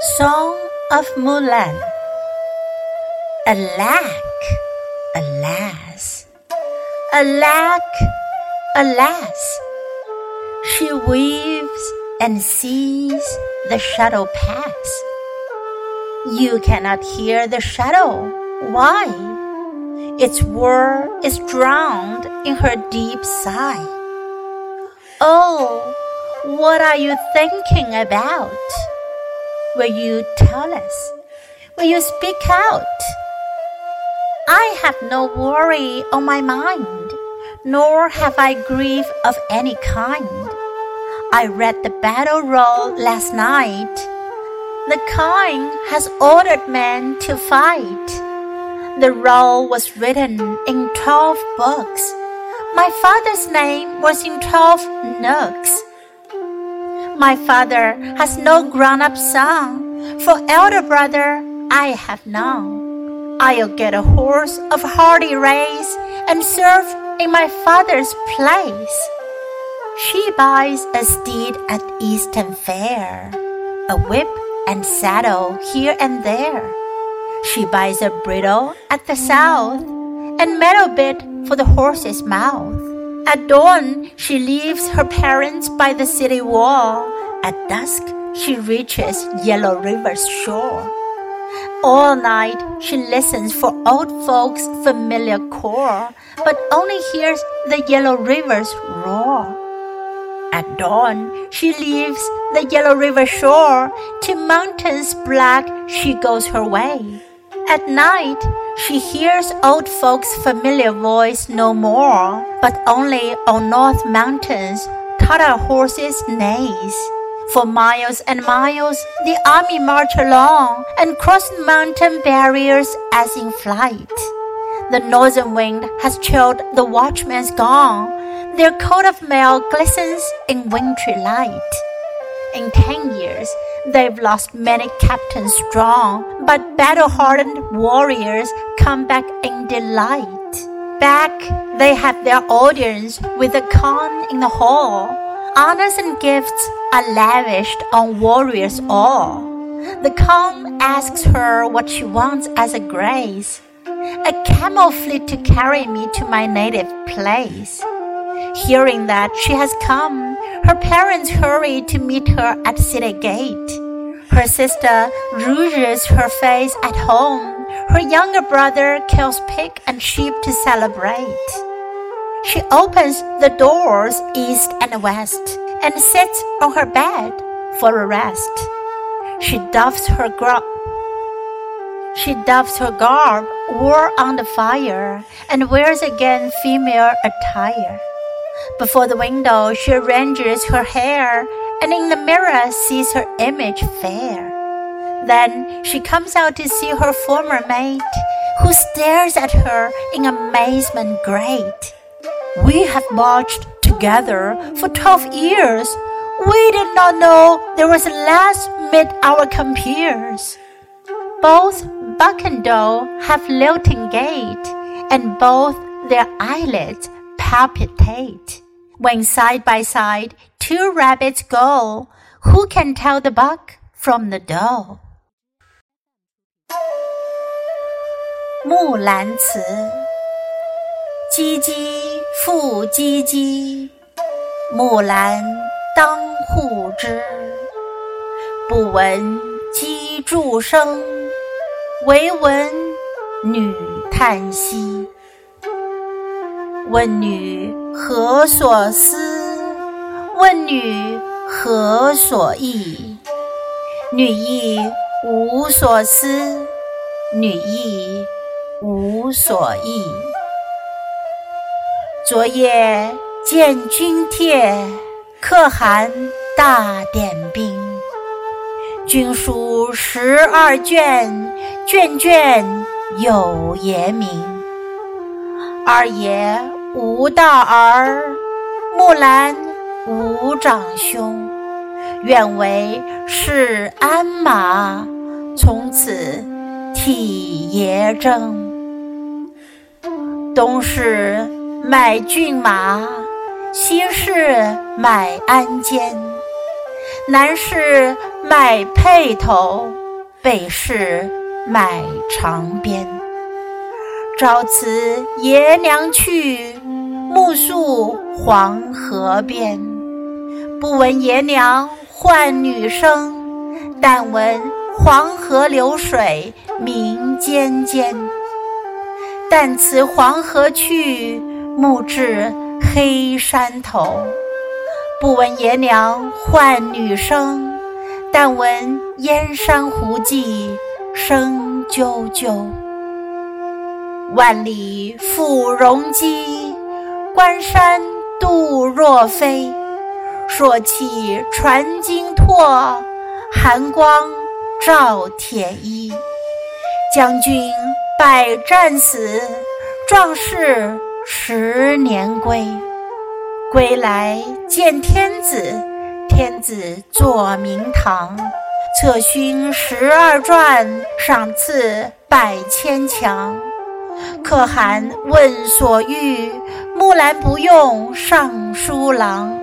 Song of Mulan Alack, alas, alack, alas, she weaves and sees the shadow pass. You cannot hear the shadow. Why? Its whir is drowned in her deep sigh. Oh, what are you thinking about? Will you tell us? Will you speak out? I have no worry on my mind, nor have I grief of any kind. I read the battle roll last night. The king has ordered men to fight. The roll was written in twelve books. My father's name was in twelve nooks. My father has no grown up son, for elder brother I have none. I'll get a horse of hardy race and serve in my father's place. She buys a steed at eastern fair, a whip and saddle here and there. She buys a bridle at the south, and metal bit for the horse's mouth. At dawn, she leaves her parents by the city wall. At dusk, she reaches Yellow River's shore. All night, she listens for old folks' familiar call, but only hears the Yellow River's roar. At dawn, she leaves the Yellow River shore. To mountains black she goes her way. At night, she hears old folks' familiar voice no more, but only on North Mountains Tartar horses neighs. For miles and miles the army march along and cross mountain barriers as in flight. The northern wind has chilled the watchman's gone. Their coat of mail glistens in wintry light. In ten years, they've lost many captains strong, but battle hardened warriors come back in delight. Back, they have their audience with the Khan in the hall. Honors and gifts are lavished on warriors all. The Khan asks her what she wants as a grace a camel fleet to carry me to my native place. Hearing that she has come, her parents hurry to meet her at city gate. Her sister rouges her face at home. Her younger brother kills pig and sheep to celebrate. She opens the doors east and west and sits on her bed for a rest. She doffs her grub she doffs her garb, war on the fire, and wears again female attire. Before the window she arranges her hair, and in the mirror sees her image fair. Then she comes out to see her former mate, who stares at her in amazement great. We have marched together for twelve years. We did not know there was a last mid our compeers. Both buck and doe have lilting gait, and both their eyelids palpitate. When side by side two rabbits go, who can tell the buck from the doe? 木兰辞，唧唧复唧唧，木兰当户织。不闻机杼声。惟闻女叹息。 问女何所思？问女何所忆？女亦无所思，女亦无所忆。昨夜见军帖，可汗大点兵。军书十二卷。卷卷有爷名，二爷无道儿，木兰无长兄。愿为市鞍马，从此替爷征。东市买骏马，西市买鞍鞯。南市买辔头，北市买长鞭。朝辞爷娘去，暮宿黄河边。不闻爷娘唤女声，但闻黄河流水鸣溅溅。但辞黄河去，暮至黑山头。不闻爷娘唤女声，但闻燕山胡骑声啾啾。万里赴戎机，关山度若飞。朔气传金柝，寒光照铁衣。将军百战死，壮士十年归。归来见天子，天子坐明堂。策勋十二转，赏赐百千强。可汗问所欲，木兰不用尚书郎。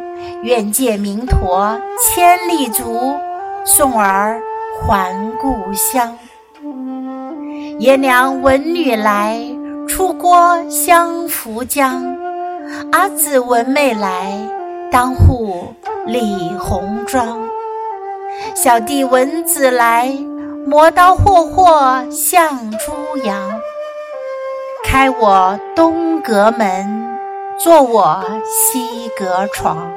愿借明驼千里足，送儿还故乡。爷娘闻女来，出郭相扶将。儿子闻妹来，当户理红妆。小弟闻姊来，磨刀霍霍向猪羊。开我东阁门，坐我西阁床。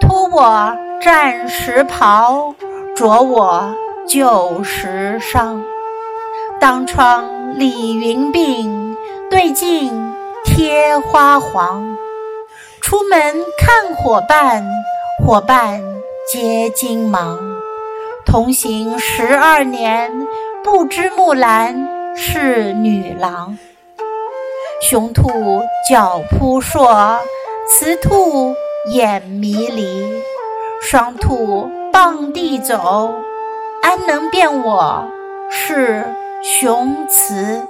脱我战时袍，着我旧时裳。当窗理云鬓，对镜贴花黄。出门看伙伴，伙伴皆惊忙。同行十二年，不知木兰是女郎。雄兔脚扑朔，雌兔眼迷离。双兔傍地走，安能辨我是雄雌？